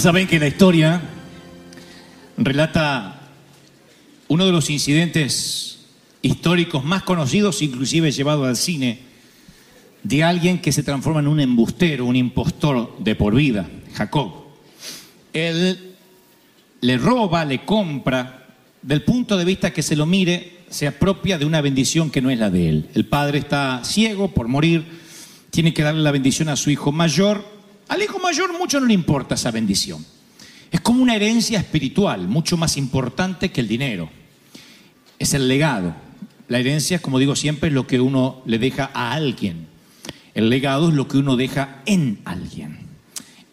Saben que la historia relata uno de los incidentes históricos más conocidos, inclusive llevado al cine, de alguien que se transforma en un embustero, un impostor de por vida, Jacob. Él le roba, le compra, del punto de vista que se lo mire, se apropia de una bendición que no es la de él. El padre está ciego por morir, tiene que darle la bendición a su hijo mayor. Al hijo mayor mucho no le importa esa bendición. Es como una herencia espiritual, mucho más importante que el dinero. Es el legado. La herencia, como digo siempre, es lo que uno le deja a alguien. El legado es lo que uno deja en alguien.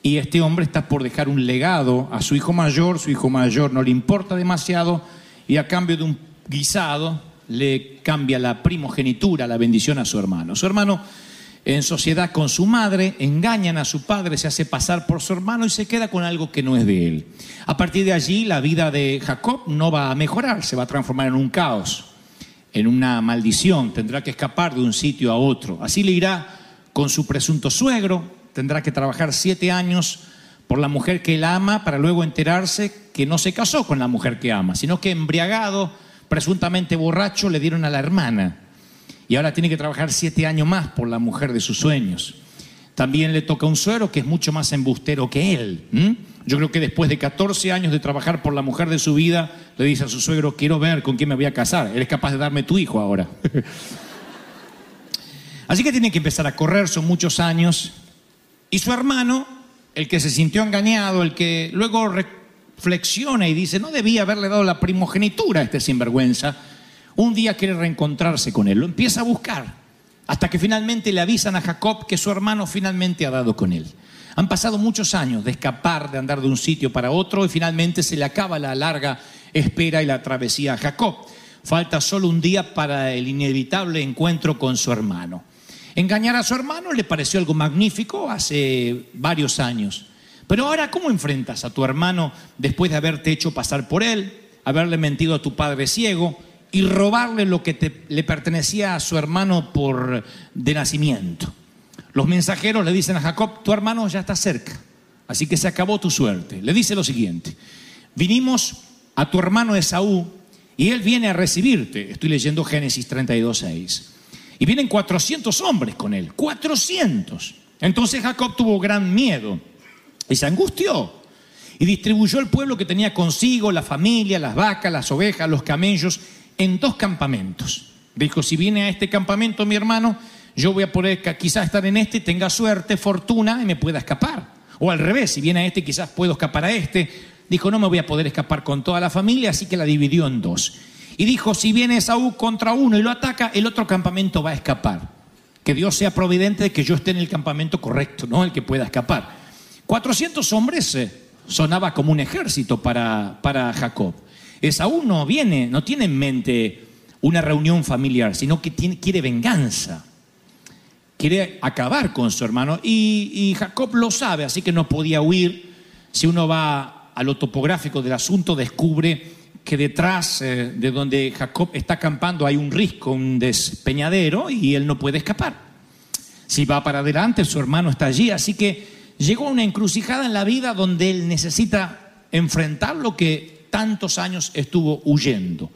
Y este hombre está por dejar un legado a su hijo mayor, su hijo mayor no le importa demasiado y a cambio de un guisado le cambia la primogenitura, la bendición a su hermano. Su hermano en sociedad con su madre, engañan a su padre, se hace pasar por su hermano y se queda con algo que no es de él. A partir de allí la vida de Jacob no va a mejorar, se va a transformar en un caos, en una maldición, tendrá que escapar de un sitio a otro. Así le irá con su presunto suegro, tendrá que trabajar siete años por la mujer que él ama para luego enterarse que no se casó con la mujer que ama, sino que embriagado, presuntamente borracho, le dieron a la hermana. Y ahora tiene que trabajar siete años más por la mujer de sus sueños. También le toca un suero que es mucho más embustero que él. Yo creo que después de 14 años de trabajar por la mujer de su vida, le dice a su suegro, quiero ver con quién me voy a casar. Eres capaz de darme tu hijo ahora. Así que tiene que empezar a correr, son muchos años. Y su hermano, el que se sintió engañado, el que luego reflexiona y dice, no debía haberle dado la primogenitura a este sinvergüenza, un día quiere reencontrarse con él, lo empieza a buscar, hasta que finalmente le avisan a Jacob que su hermano finalmente ha dado con él. Han pasado muchos años de escapar, de andar de un sitio para otro y finalmente se le acaba la larga espera y la travesía a Jacob. Falta solo un día para el inevitable encuentro con su hermano. Engañar a su hermano le pareció algo magnífico hace varios años. Pero ahora, ¿cómo enfrentas a tu hermano después de haberte hecho pasar por él, haberle mentido a tu padre ciego y robarle lo que le pertenecía a su hermano por de nacimiento? Los mensajeros le dicen a Jacob, tu hermano ya está cerca, así que se acabó tu suerte. Le dice lo siguiente, vinimos a tu hermano Esaú y él viene a recibirte. Estoy leyendo Génesis 32, 6. Y vienen 400 hombres con él, 400. Entonces Jacob tuvo gran miedo y se angustió y distribuyó el pueblo que tenía consigo, la familia, las vacas, las ovejas, los camellos, en dos campamentos. Dijo, si viene a este campamento mi hermano, yo voy a poder quizás estar en este, tenga suerte, fortuna y me pueda escapar. O al revés, si viene a este, quizás puedo escapar a este. Dijo, no me voy a poder escapar con toda la familia, así que la dividió en dos. Y dijo, si viene Saúl contra uno y lo ataca, el otro campamento va a escapar. Que Dios sea providente de que yo esté en el campamento correcto, no el que pueda escapar. 400 hombres eh, sonaba como un ejército para, para Jacob. Esaú no viene, no tiene en mente una reunión familiar, sino que quiere venganza. Quiere acabar con su hermano. Y, y Jacob lo sabe, así que no podía huir. Si uno va a lo topográfico del asunto, descubre que detrás eh, de donde Jacob está acampando hay un risco, un despeñadero, y él no puede escapar. Si va para adelante, su hermano está allí. Así que llegó a una encrucijada en la vida donde él necesita enfrentar lo que tantos años estuvo huyendo.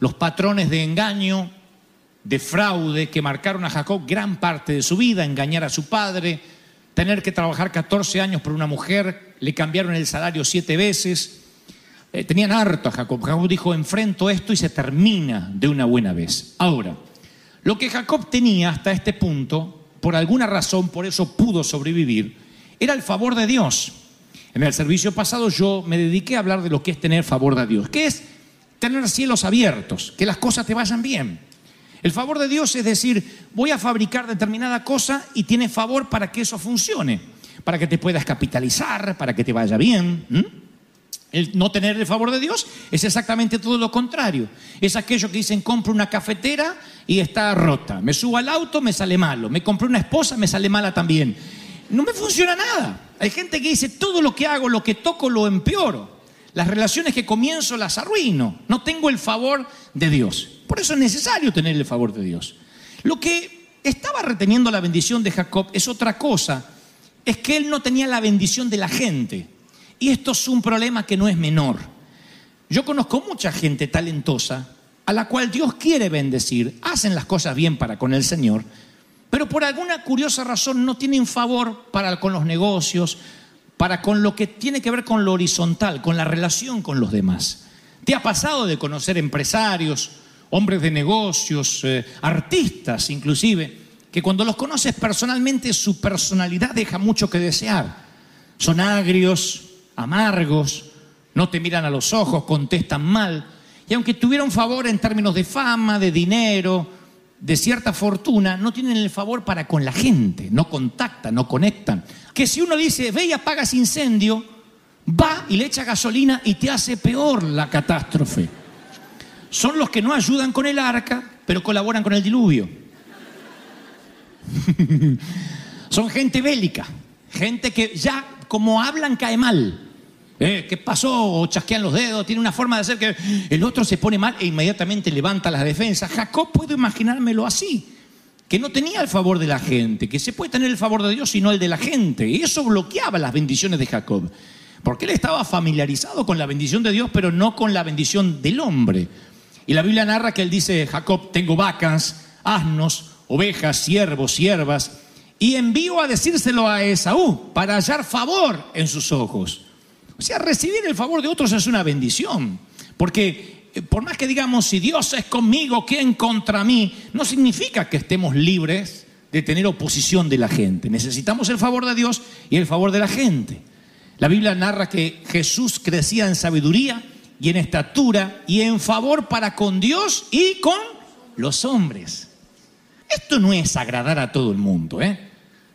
los patrones de engaño, de fraude que marcaron a Jacob gran parte de su vida, engañar a su padre, tener que trabajar 14 años por una mujer, le cambiaron el salario siete veces. Eh, tenían harto a Jacob. Jacob dijo, enfrento esto y se termina de una buena vez. Ahora, lo que Jacob tenía hasta este punto, por alguna razón, por eso pudo sobrevivir, era el favor de Dios. En el servicio pasado yo me dediqué a hablar de lo que es tener favor de Dios, que es tener cielos abiertos, que las cosas te vayan bien. El favor de Dios es decir, voy a fabricar determinada cosa y tiene favor para que eso funcione, para que te puedas capitalizar, para que te vaya bien. El no tener el favor de Dios es exactamente todo lo contrario. Es aquello que dicen, compro una cafetera y está rota. Me subo al auto, me sale malo. Me compré una esposa, me sale mala también. No me funciona nada. Hay gente que dice, todo lo que hago, lo que toco, lo empeoro. Las relaciones que comienzo las arruino. No tengo el favor de Dios. Por eso es necesario tener el favor de Dios. Lo que estaba reteniendo la bendición de Jacob es otra cosa. Es que él no tenía la bendición de la gente. Y esto es un problema que no es menor. Yo conozco mucha gente talentosa a la cual Dios quiere bendecir, hacen las cosas bien para con el Señor, pero por alguna curiosa razón no tienen favor para con los negocios, para con lo que tiene que ver con lo horizontal, con la relación con los demás. ¿Te ha pasado de conocer empresarios, hombres de negocios, eh, artistas inclusive, que cuando los conoces personalmente su personalidad deja mucho que desear? Son agrios, amargos, no te miran a los ojos, contestan mal. Y aunque tuvieron favor en términos de fama, de dinero, de cierta fortuna, no tienen el favor para con la gente, no contactan, no conectan. Que si uno dice, ve y apagas incendio, va y le echa gasolina y te hace peor la catástrofe. Son los que no ayudan con el arca, pero colaboran con el diluvio. Son gente bélica, gente que ya como hablan cae mal. Eh, ¿Qué pasó? O chasquean los dedos, tiene una forma de hacer que el otro se pone mal e inmediatamente levanta las defensas. Jacob puedo imaginármelo así, que no tenía el favor de la gente, que se puede tener el favor de Dios y no el de la gente. Y eso bloqueaba las bendiciones de Jacob, porque él estaba familiarizado con la bendición de Dios, pero no con la bendición del hombre. Y la Biblia narra que él dice, Jacob, tengo vacas, asnos, ovejas, siervos, siervas, y envío a decírselo a Esaú para hallar favor en sus ojos. O sea, recibir el favor de otros es una bendición, porque eh, por más que digamos, si Dios es conmigo, ¿quién contra mí? No significa que estemos libres de tener oposición de la gente. Necesitamos el favor de Dios y el favor de la gente. La Biblia narra que Jesús crecía en sabiduría y en estatura y en favor para con Dios y con los hombres. Esto no es agradar a todo el mundo, ¿eh?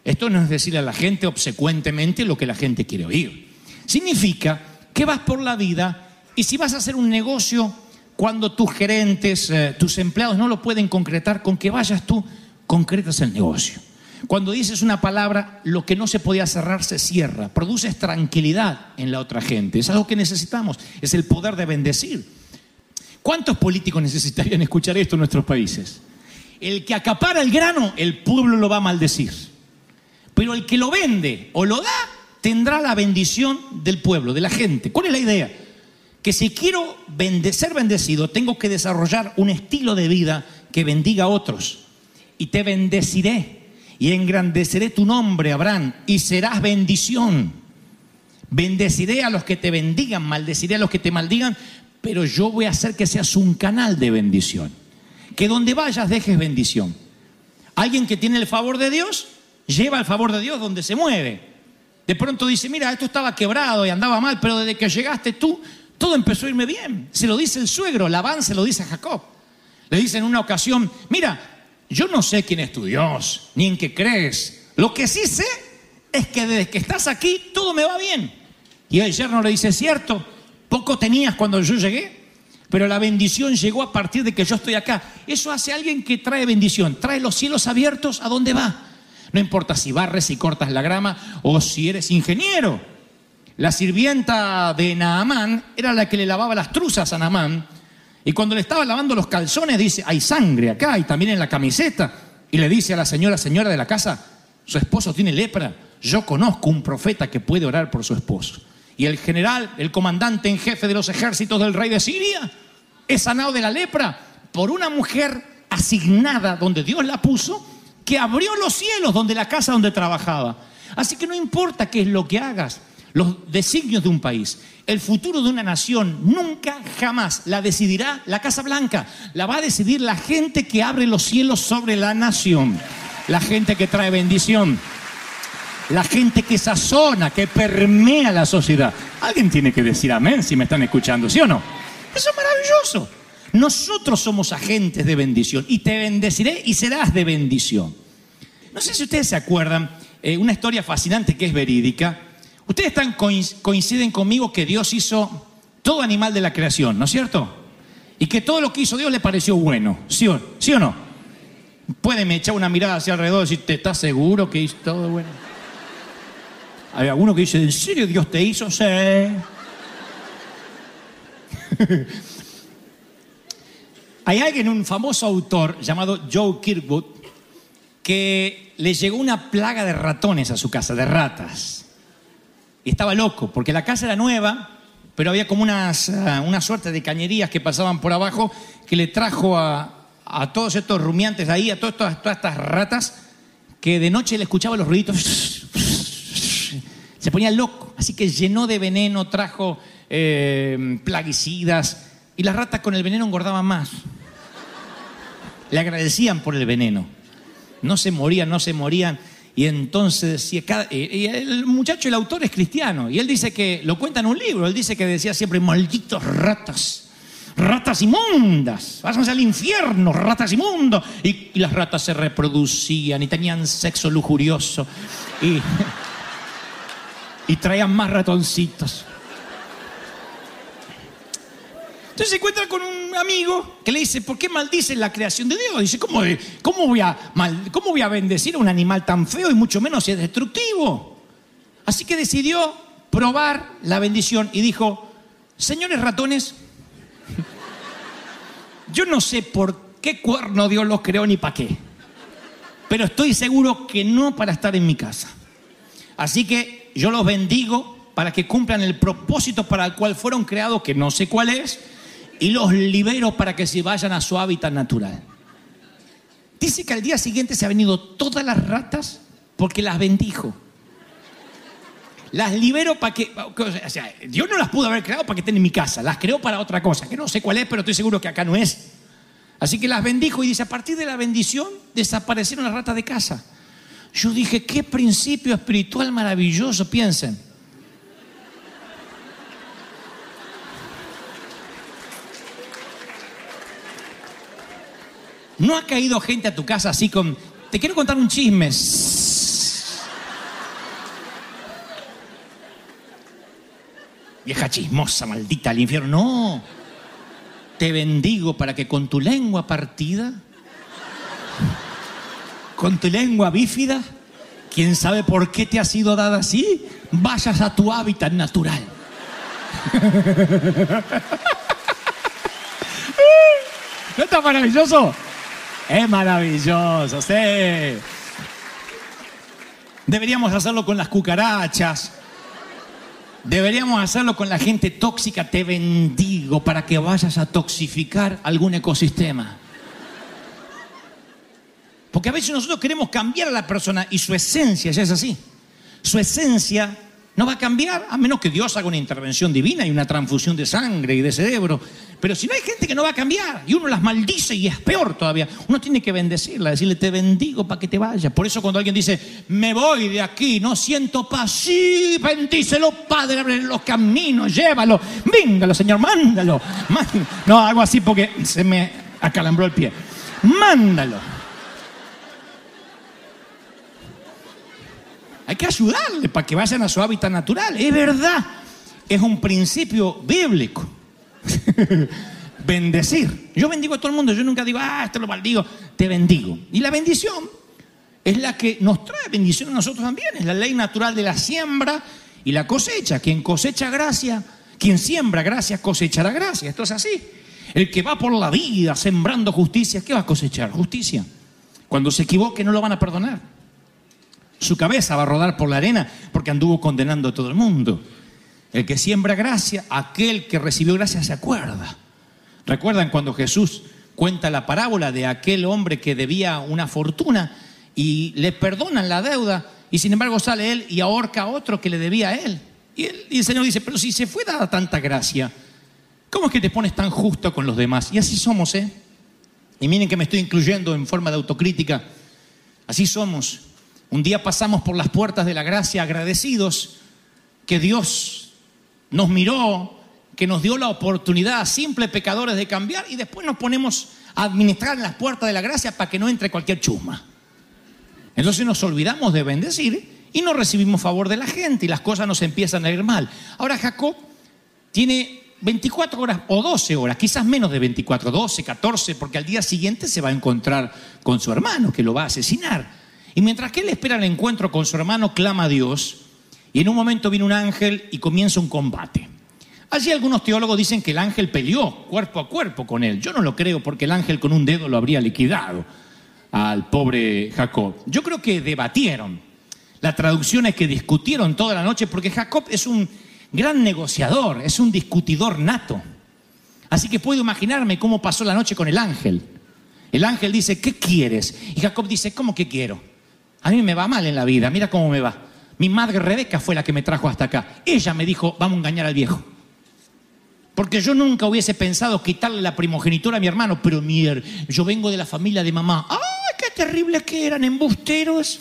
Esto no es decirle a la gente obsecuentemente lo que la gente quiere oír. Significa que vas por la vida y si vas a hacer un negocio, cuando tus gerentes, eh, tus empleados no lo pueden concretar, con que vayas tú, concretas el negocio. Cuando dices una palabra, lo que no se podía cerrar se cierra. Produces tranquilidad en la otra gente. Es algo que necesitamos. Es el poder de bendecir. ¿Cuántos políticos necesitarían escuchar esto en nuestros países? El que acapara el grano, el pueblo lo va a maldecir. Pero el que lo vende o lo da, tendrá la bendición del pueblo, de la gente. ¿Cuál es la idea? Que si quiero ser bendecido, tengo que desarrollar un estilo de vida que bendiga a otros. Y te bendeciré y engrandeceré tu nombre, Abraham, y serás bendición. Bendeciré a los que te bendigan, maldeciré a los que te maldigan, pero yo voy a hacer que seas un canal de bendición. Que donde vayas dejes bendición. Alguien que tiene el favor de Dios, lleva el favor de Dios donde se mueve. De pronto dice, mira, esto estaba quebrado y andaba mal, pero desde que llegaste tú, todo empezó a irme bien. Se lo dice el suegro, Labán se lo dice a Jacob. Le dice en una ocasión, mira, yo no sé quién es tu Dios, ni en qué crees. Lo que sí sé es que desde que estás aquí, todo me va bien. Y el yerno le dice, cierto, poco tenías cuando yo llegué, pero la bendición llegó a partir de que yo estoy acá. Eso hace alguien que trae bendición, trae los cielos abiertos a dónde va. No importa si barres y cortas la grama o si eres ingeniero. La sirvienta de Naamán era la que le lavaba las truzas a Naamán. Y cuando le estaba lavando los calzones, dice, hay sangre acá y también en la camiseta. Y le dice a la señora, señora de la casa, su esposo tiene lepra. Yo conozco un profeta que puede orar por su esposo. Y el general, el comandante en jefe de los ejércitos del rey de Siria, es sanado de la lepra por una mujer asignada donde Dios la puso, que abrió los cielos donde la casa donde trabajaba. Así que no importa qué es lo que hagas, los designios de un país, el futuro de una nación, nunca jamás la decidirá la Casa Blanca, la va a decidir la gente que abre los cielos sobre la nación, la gente que trae bendición, la gente que sazona, que permea la sociedad. Alguien tiene que decir amén si me están escuchando, ¿sí o no? Eso es maravilloso. Nosotros somos agentes de bendición y te bendeciré y serás de bendición. No sé si ustedes se acuerdan, eh, una historia fascinante que es verídica. Ustedes están, coinciden conmigo que Dios hizo todo animal de la creación, ¿no es cierto? Y que todo lo que hizo Dios le pareció bueno, ¿sí o, ¿sí o no? Pueden echar una mirada hacia alrededor y decir, ¿te estás seguro que hizo todo bueno? Hay alguno que dice, ¿en serio Dios te hizo? Sí. Hay alguien, un famoso autor llamado Joe Kirkwood, que le llegó una plaga de ratones a su casa, de ratas. Y estaba loco, porque la casa era nueva, pero había como unas, uh, una suerte de cañerías que pasaban por abajo que le trajo a, a todos estos rumiantes ahí, a todas, todas, todas estas ratas, que de noche le escuchaba los ruiditos. Se ponía loco, así que llenó de veneno, trajo eh, plaguicidas, y las ratas con el veneno engordaban más. Le agradecían por el veneno. No se morían, no se morían. Y entonces decía, cada- y- y el muchacho, el autor es cristiano, y él dice que, lo cuenta en un libro, él dice que decía siempre, malditos ratas, ratas inmundas, váyanse al infierno, ratas inmundos. Y, y las ratas se reproducían y tenían sexo lujurioso y, y traían más ratoncitos. Entonces se encuentra con un amigo que le dice, ¿por qué maldices la creación de Dios? Dice, ¿cómo, cómo voy a ¿cómo voy a bendecir a un animal tan feo y mucho menos es destructivo? Así que decidió probar la bendición y dijo, señores ratones, yo no sé por qué cuerno Dios los creó ni para qué, pero estoy seguro que no para estar en mi casa. Así que yo los bendigo para que cumplan el propósito para el cual fueron creados, que no sé cuál es, y los libero para que se vayan a su hábitat natural. Dice que al día siguiente se han venido todas las ratas porque las bendijo. Las libero para que, Dios no las pudo haber creado para que estén en mi casa, las creó para otra cosa, que no sé cuál es, pero estoy seguro que acá no es. Así que las bendijo y dice, a partir de la bendición desaparecieron las ratas de casa. Yo dije, qué principio espiritual maravilloso, piensen. ¿No ha caído gente a tu casa así con, te quiero contar un chisme? Vieja chismosa, maldita al infierno. No. Te bendigo para que con tu lengua partida, con tu lengua bífida, quién sabe por qué te ha sido dada así, vayas a tu hábitat natural. ¿No está maravilloso? Es maravilloso, sí. Deberíamos hacerlo con las cucarachas. Deberíamos hacerlo con la gente tóxica. Te bendigo para que vayas a toxificar algún ecosistema. Porque a veces nosotros queremos cambiar a la persona y su esencia ya es así. Su esencia no va a cambiar a menos que Dios haga una intervención divina y una transfusión de sangre y de cerebro. Pero si no hay gente que no va a cambiar y uno las maldice y es peor todavía, uno tiene que bendecirla, decirle te bendigo para que te vayas. Por eso cuando alguien dice me voy de aquí, no siento paz, sí, bendícelo, Padre, abre los caminos, llévalo, víngalo, Señor, mándalo. Mándalo. No, hago así porque se me acalambró el pie. Mándalo. Hay que ayudarle para que vayan a su hábitat natural. Es verdad. Es un principio bíblico. Bendecir. Yo bendigo a todo el mundo. Yo nunca digo, ah, esto lo maldigo. Te bendigo. Y la bendición es la que nos trae bendición a nosotros también. Es la ley natural de la siembra y la cosecha. Quien cosecha gracia, quien siembra gracia, cosechará gracia. Esto es así. El que va por la vida sembrando justicia, ¿qué va a cosechar? Justicia. Cuando se equivoque no lo van a perdonar. Su cabeza va a rodar por la arena porque anduvo condenando a todo el mundo. El que siembra gracia, aquel que recibió gracia se acuerda ¿Recuerdan cuando Jesús cuenta la parábola de aquel hombre que debía una fortuna y le perdonan la deuda y sin embargo sale él y ahorca a otro que le debía a él? Y, él- y el Señor dice, pero si se fue dada tanta gracia, ¿cómo es que te pones tan justo con los demás? Y así somos, ¿eh? Y miren que me estoy incluyendo en forma de autocrítica. Así somos. Un día pasamos por las puertas de la gracia agradecidos que Dios nos miró, que nos dio la oportunidad a simples pecadores de cambiar y después nos ponemos a administrar en las puertas de la gracia para que no entre cualquier chusma. Entonces nos olvidamos de bendecir y no recibimos favor de la gente y las cosas nos empiezan a ir mal. Ahora Jacob tiene 24 horas o 12 horas, quizás menos de 24, 12, 14, porque al día siguiente se va a encontrar con su hermano que lo va a asesinar. Y mientras que él espera el encuentro con su hermano, clama a Dios y en un momento viene un ángel y comienza un combate. Allí algunos teólogos dicen que el ángel peleó cuerpo a cuerpo con él. Yo no lo creo porque el ángel con un dedo lo habría liquidado al pobre Jacob. Yo creo que debatieron. La traducción es que discutieron toda la noche porque Jacob es un gran negociador, es un discutidor nato. Así que puedo imaginarme cómo pasó la noche con el ángel. El ángel dice, ¿qué quieres? Y Jacob dice, ¿cómo que quiero? A mí me va mal en la vida, mira cómo me va. Mi madre Rebeca fue la que me trajo hasta acá. Ella me dijo, vamos a engañar al viejo. Porque yo nunca hubiese pensado quitarle la primogenitura a mi hermano, pero mier, yo vengo de la familia de mamá. ¡Ay, qué terribles que eran embusteros!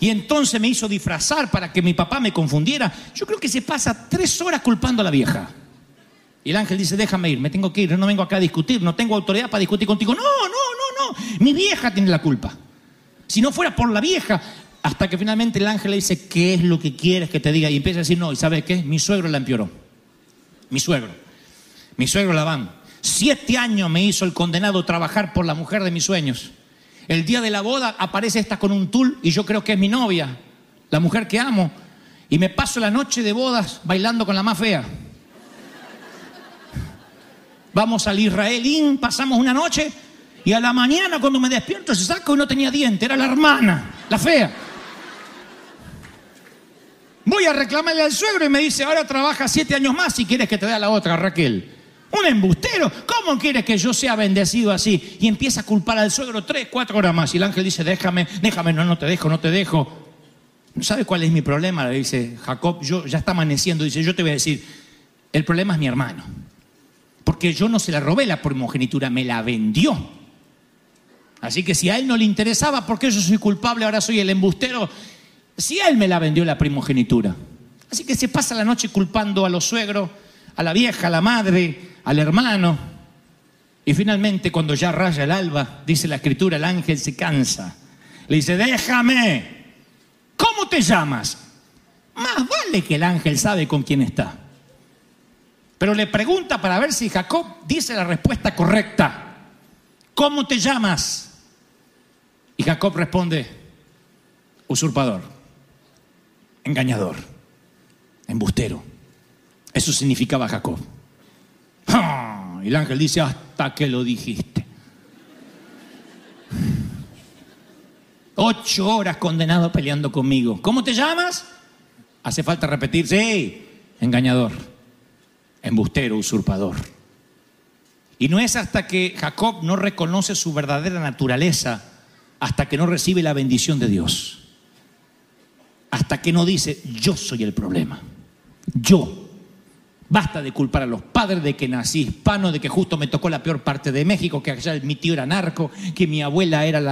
Y entonces me hizo disfrazar para que mi papá me confundiera. Yo creo que se pasa tres horas culpando a la vieja. Y el ángel dice, déjame ir, me tengo que ir, no vengo acá a discutir, no tengo autoridad para discutir contigo. No, no, no, no, mi vieja tiene la culpa. Si no fuera por la vieja, hasta que finalmente el ángel le dice, ¿qué es lo que quieres que te diga? Y empieza a decir, no, ¿y sabes qué? Mi suegro la empeoró. Mi suegro. Mi suegro Labán. Siete años me hizo el condenado trabajar por la mujer de mis sueños. El día de la boda aparece esta con un tul y yo creo que es mi novia, la mujer que amo. Y me paso la noche de bodas bailando con la más fea. Vamos al Israelín, pasamos una noche y a la mañana cuando me despierto se saca y no tenía diente, era la hermana, la fea. Voy a reclamarle al suegro y me dice, ahora trabaja siete años más si quieres que te dé a la otra, Raquel. Un embustero, ¿cómo quieres que yo sea bendecido así? Y empieza a culpar al suegro tres, cuatro horas más. Y el ángel dice, déjame, déjame, no, no te dejo, no te dejo. ¿Sabe cuál es mi problema? Le dice Jacob, yo ya está amaneciendo, dice, yo te voy a decir, el problema es mi hermano. Porque yo no se la robé la primogenitura, me la vendió. Así que si a él no le interesaba, ¿por qué yo soy culpable? Ahora soy el embustero. Si él me la vendió la primogenitura. Así que se pasa la noche culpando a los suegros, a la vieja, a la madre, al hermano. Y finalmente, cuando ya raya el alba, dice la escritura, el ángel se cansa. Le dice, déjame. ¿Cómo te llamas? Más vale que el ángel sabe con quién está. Pero le pregunta para ver si Jacob dice la respuesta correcta. ¿Cómo te llamas? Y Jacob responde, usurpador, engañador, embustero. Eso significaba Jacob. ¡Ah! Y el ángel dice, hasta que lo dijiste. Ocho horas condenado peleando conmigo. ¿Cómo te llamas? Hace falta repetir, sí, engañador, embustero, usurpador. Y no es hasta que Jacob no reconoce su verdadera naturaleza, hasta que no recibe la bendición de Dios. Hasta que no dice, yo soy el problema. Yo. Basta de culpar a los padres de que nací hispano, de que justo me tocó la peor parte de México, que allá mi tío era narco, que mi abuela era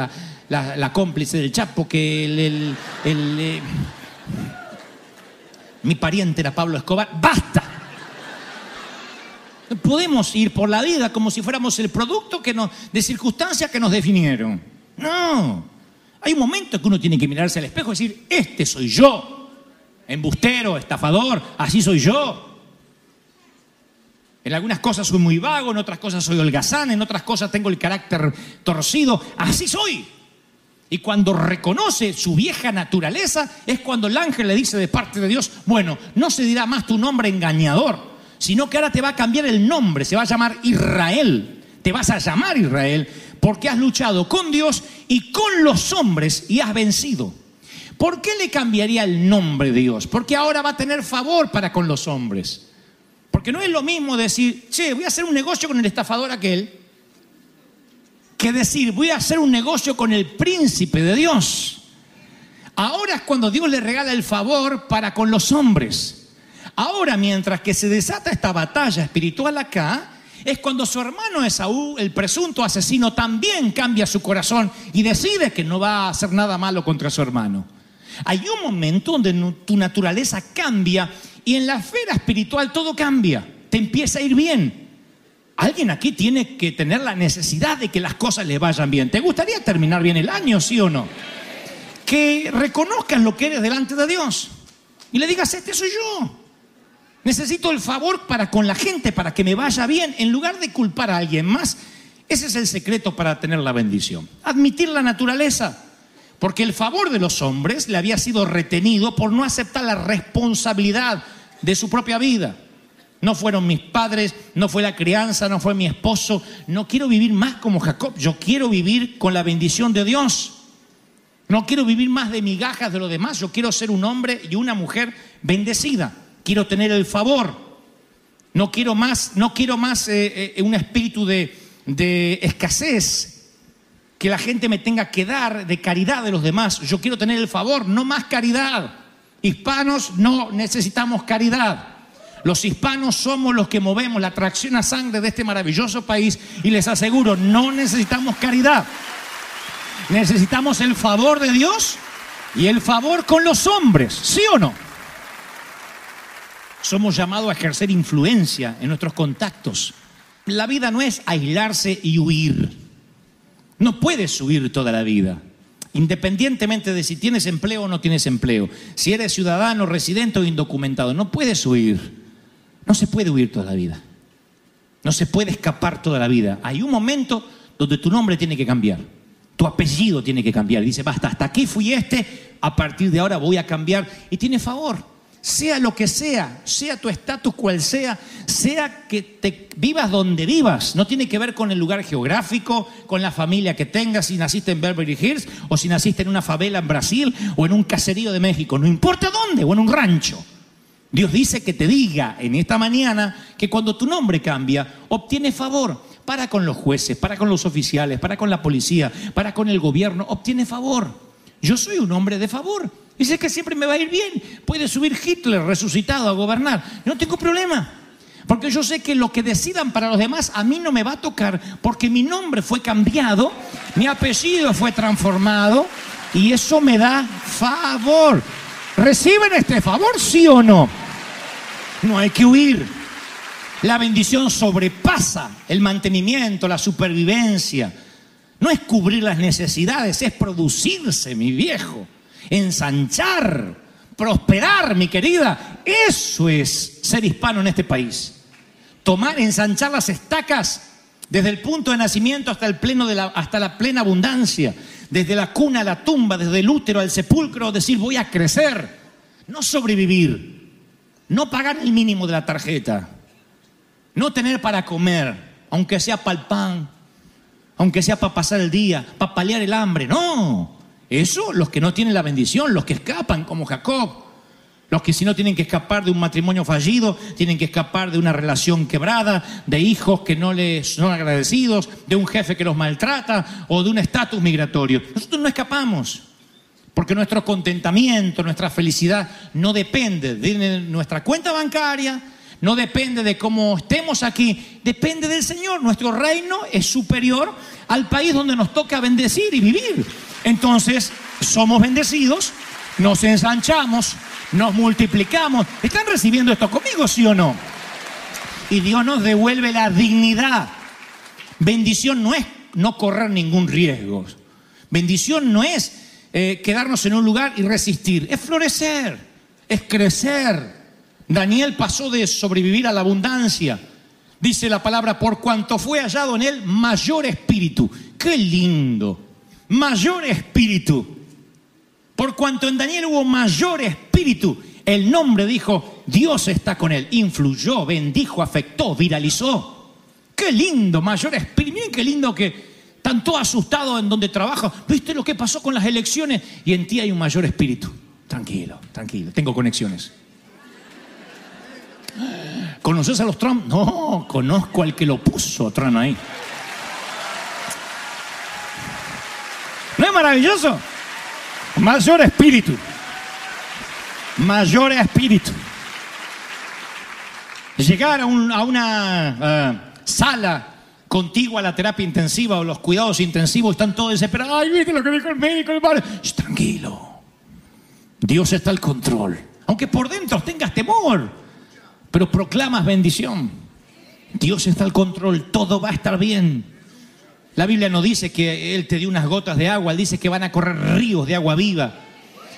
la, cómplice del Chapo, que el, eh, mi pariente era Pablo Escobar. ¡Basta! Podemos ir por la vida como si fuéramos el producto que de circunstancias que nos definieron. No. Hay un momento que uno tiene que mirarse al espejo y decir, este soy yo. Embustero, estafador, así soy yo. En algunas cosas soy muy vago, en otras cosas soy holgazán, en otras cosas tengo el carácter torcido. Así soy. Y cuando reconoce su vieja naturaleza es cuando el ángel le dice de parte de Dios, bueno, no se dirá más tu nombre engañador, sino que ahora te va a cambiar el nombre, se va a llamar Israel. Te vas a llamar Israel porque has luchado con Dios y con los hombres y has vencido. ¿Por qué le cambiaría el nombre de Dios? Porque ahora va a tener favor para con los hombres. Porque no es lo mismo decir, che, voy a hacer un negocio con el estafador aquel, que decir, voy a hacer un negocio con el príncipe de Dios. Ahora es cuando Dios le regala el favor para con los hombres. Ahora, mientras que se desata esta batalla espiritual acá, es cuando su hermano Esaú, el presunto asesino, también cambia su corazón y decide que no va a hacer nada malo contra su hermano. Hay un momento donde tu naturaleza cambia y en la esfera espiritual todo cambia, te empieza a ir bien. Alguien aquí tiene que tener la necesidad de que las cosas le vayan bien. ¿Te gustaría terminar bien el año, sí o no? Que reconozcas lo que eres delante de Dios y le digas, este soy yo. Necesito el favor para con la gente, para que me vaya bien, en lugar de culpar a alguien más. Ese es el secreto para tener la bendición. Admitir la naturaleza. Porque el favor de los hombres le había sido retenido por no aceptar la responsabilidad de su propia vida. No fueron mis padres, no fue la crianza, no fue mi esposo. No quiero vivir más como Jacob. Yo quiero vivir con la bendición de Dios. No quiero vivir más de migajas de lo demás. Yo quiero ser un hombre y una mujer bendecida. Quiero tener el favor. No quiero más, no quiero más eh, eh, un espíritu de, de escasez. Que la gente me tenga que dar de caridad de los demás. Yo quiero tener el favor, no más caridad. Hispanos no necesitamos caridad. Los hispanos somos los que movemos la atracción a sangre de este maravilloso país y les aseguro, no necesitamos caridad. Necesitamos el favor de Dios y el favor con los hombres, ¿sí o no? Somos llamados a ejercer influencia en nuestros contactos. La vida no es aislarse y huir. No puedes huir toda la vida, independientemente de si tienes empleo o no tienes empleo, si eres ciudadano, residente o indocumentado. No puedes huir. No se puede huir toda la vida. No se puede escapar toda la vida. Hay un momento donde tu nombre tiene que cambiar. Tu apellido tiene que cambiar. Dice, basta, hasta aquí fui este, a partir de ahora voy a cambiar. Y tiene favor. Sea lo que sea, sea tu estatus cual sea, sea que te vivas donde vivas. No tiene que ver con el lugar geográfico, con la familia que tengas, si naciste en Beverly Hills o si naciste en una favela en Brasil o en un caserío de México. No importa dónde o en un rancho. Dios dice que te diga en esta mañana que cuando tu nombre cambia, obtiene favor para con los jueces, para con los oficiales, para con la policía, para con el gobierno, obtiene favor. Yo soy un hombre de favor. Sé que siempre me va a ir bien. Puede subir Hitler resucitado a gobernar. No tengo problema. Porque yo sé que lo que decidan para los demás a mí no me va a tocar porque mi nombre fue cambiado, mi apellido fue transformado y eso me da favor. ¿Reciben este favor, sí o no? No hay que huir. La bendición sobrepasa el mantenimiento, la supervivencia. No es cubrir las necesidades, es producirse, mi viejo. Ensanchar, prosperar, mi querida. Eso es ser hispano en este país. Tomar, ensanchar las estacas desde el punto de nacimiento hasta, el pleno de la, hasta la plena abundancia. Desde la cuna a la tumba, desde el útero al sepulcro, decir voy a crecer. No sobrevivir. No pagar el mínimo de la tarjeta. No tener para comer, aunque sea para el pan, aunque sea para pasar el día, para paliar el hambre. No. Eso los que no tienen la bendición, los que escapan como Jacob. Los que si no tienen que escapar de un matrimonio fallido, tienen que escapar de una relación quebrada, de hijos que no les son agradecidos, de un jefe que los maltrata o de un estatus migratorio. Nosotros no escapamos. Porque nuestro contentamiento, nuestra felicidad no depende de nuestra cuenta bancaria, no depende de cómo estemos aquí, depende del Señor. Nuestro reino es superior al país donde nos toca bendecir y vivir. Entonces, somos bendecidos, nos ensanchamos, nos multiplicamos. ¿Están recibiendo esto conmigo, sí o no? Y Dios nos devuelve la dignidad. Bendición no es no correr ningún riesgo. Bendición no es eh, quedarnos en un lugar y resistir, es florecer, es crecer. Daniel pasó de sobrevivir a la abundancia. Dice la palabra, por cuanto fue hallado en él mayor espíritu. Qué lindo. Mayor espíritu. Por cuanto en Daniel hubo mayor espíritu, el nombre dijo, Dios está con él. Influyó, bendijo, afectó, viralizó. Qué lindo, mayor espíritu. Miren qué lindo que están todos asustados en donde trabajo. ¿Viste lo que pasó con las elecciones? Y en ti hay un mayor espíritu. Tranquilo, tranquilo, tengo conexiones. ¿Conoces a los Trump? No, conozco al que lo puso Trump ahí. ¿No es maravilloso? Mayor espíritu. Mayor espíritu. Llegar a, un- a una eh, sala contigua a la terapia intensiva o los cuidados intensivos, están todos desesperados. Ay, viste lo que dijo el médico, el padre. Tranquilo. Dios está al control. Aunque por dentro tengas temor, pero proclamas bendición. Dios está al control, todo va a estar bien. La Biblia no dice que Él te dio unas gotas de agua, Él dice que van a correr ríos de agua viva.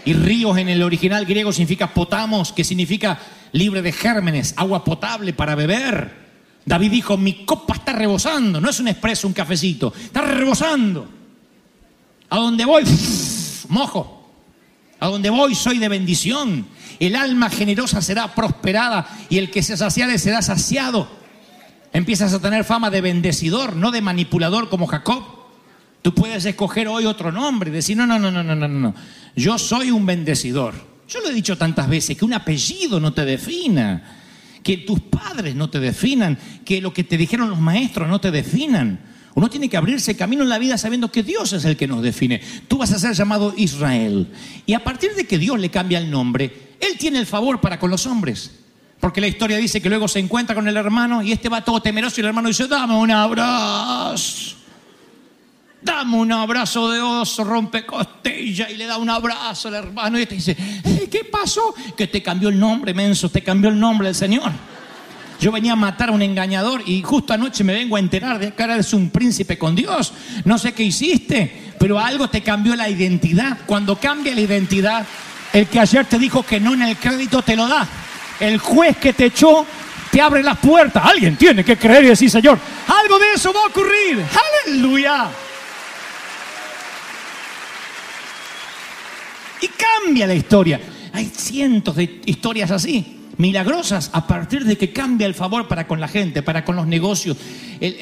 Y ríos en el original griego significa potamos, que significa libre de gérmenes, agua potable para beber. David dijo, mi copa está rebosando, no es un expreso, un cafecito, está rebosando. A donde voy, mojo. A donde voy soy de bendición. El alma generosa será prosperada y el que se saciare será saciado. Empiezas a tener fama de bendecidor, no de manipulador como Jacob. Tú puedes escoger hoy otro nombre decir, no, no, no, no, no, no, no. Yo soy un bendecidor. Yo lo he dicho tantas veces, que un apellido no te defina, que tus padres no te definan, que lo que te dijeron los maestros no te definan. Uno tiene que abrirse camino en la vida sabiendo que Dios es el que nos define. Tú vas a ser llamado Israel. Y a partir de que Dios le cambia el nombre, Él tiene el favor para con los hombres. Porque la historia dice que luego se encuentra con el hermano y este va todo temeroso y el hermano dice, dame un abrazo. Dame un abrazo de oso, rompe costilla y le da un abrazo al hermano y este dice, "Eh, ¿qué pasó? Que te cambió el nombre, menso, te cambió el nombre del Señor. Yo venía a matar a un engañador y justo anoche me vengo a enterar de que ahora eres un príncipe con Dios. No sé qué hiciste, pero algo te cambió la identidad. Cuando cambia la identidad, el que ayer te dijo que no en el crédito te lo da. El juez que te echó te abre las puertas. Alguien tiene que creer y decir, Señor, algo de eso va a ocurrir. Aleluya. Y cambia la historia. Hay cientos de historias así, milagrosas, a partir de que cambia el favor para con la gente, para con los negocios.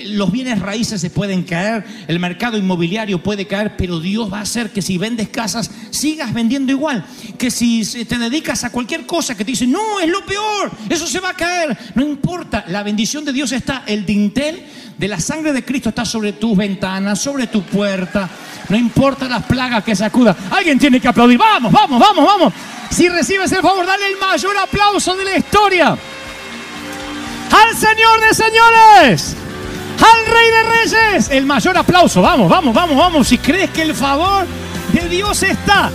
Los bienes raíces se pueden caer, el mercado inmobiliario puede caer, pero Dios va a hacer que si vendes casas, sigas vendiendo igual. Que si te dedicas a cualquier cosa que te dicen, no, es lo peor, eso se va a caer. No importa, la bendición de Dios está, el dintel de la sangre de Cristo está sobre tus ventanas, sobre tu puerta. No importa las plagas que sacuda. Alguien tiene que aplaudir. Vamos, vamos, vamos, vamos. Si recibes el favor, dale el mayor aplauso de la historia. Al Señor de señores. Al Rey de Reyes. El mayor aplauso. Vamos, vamos, vamos, vamos. Si crees que el favor de Dios está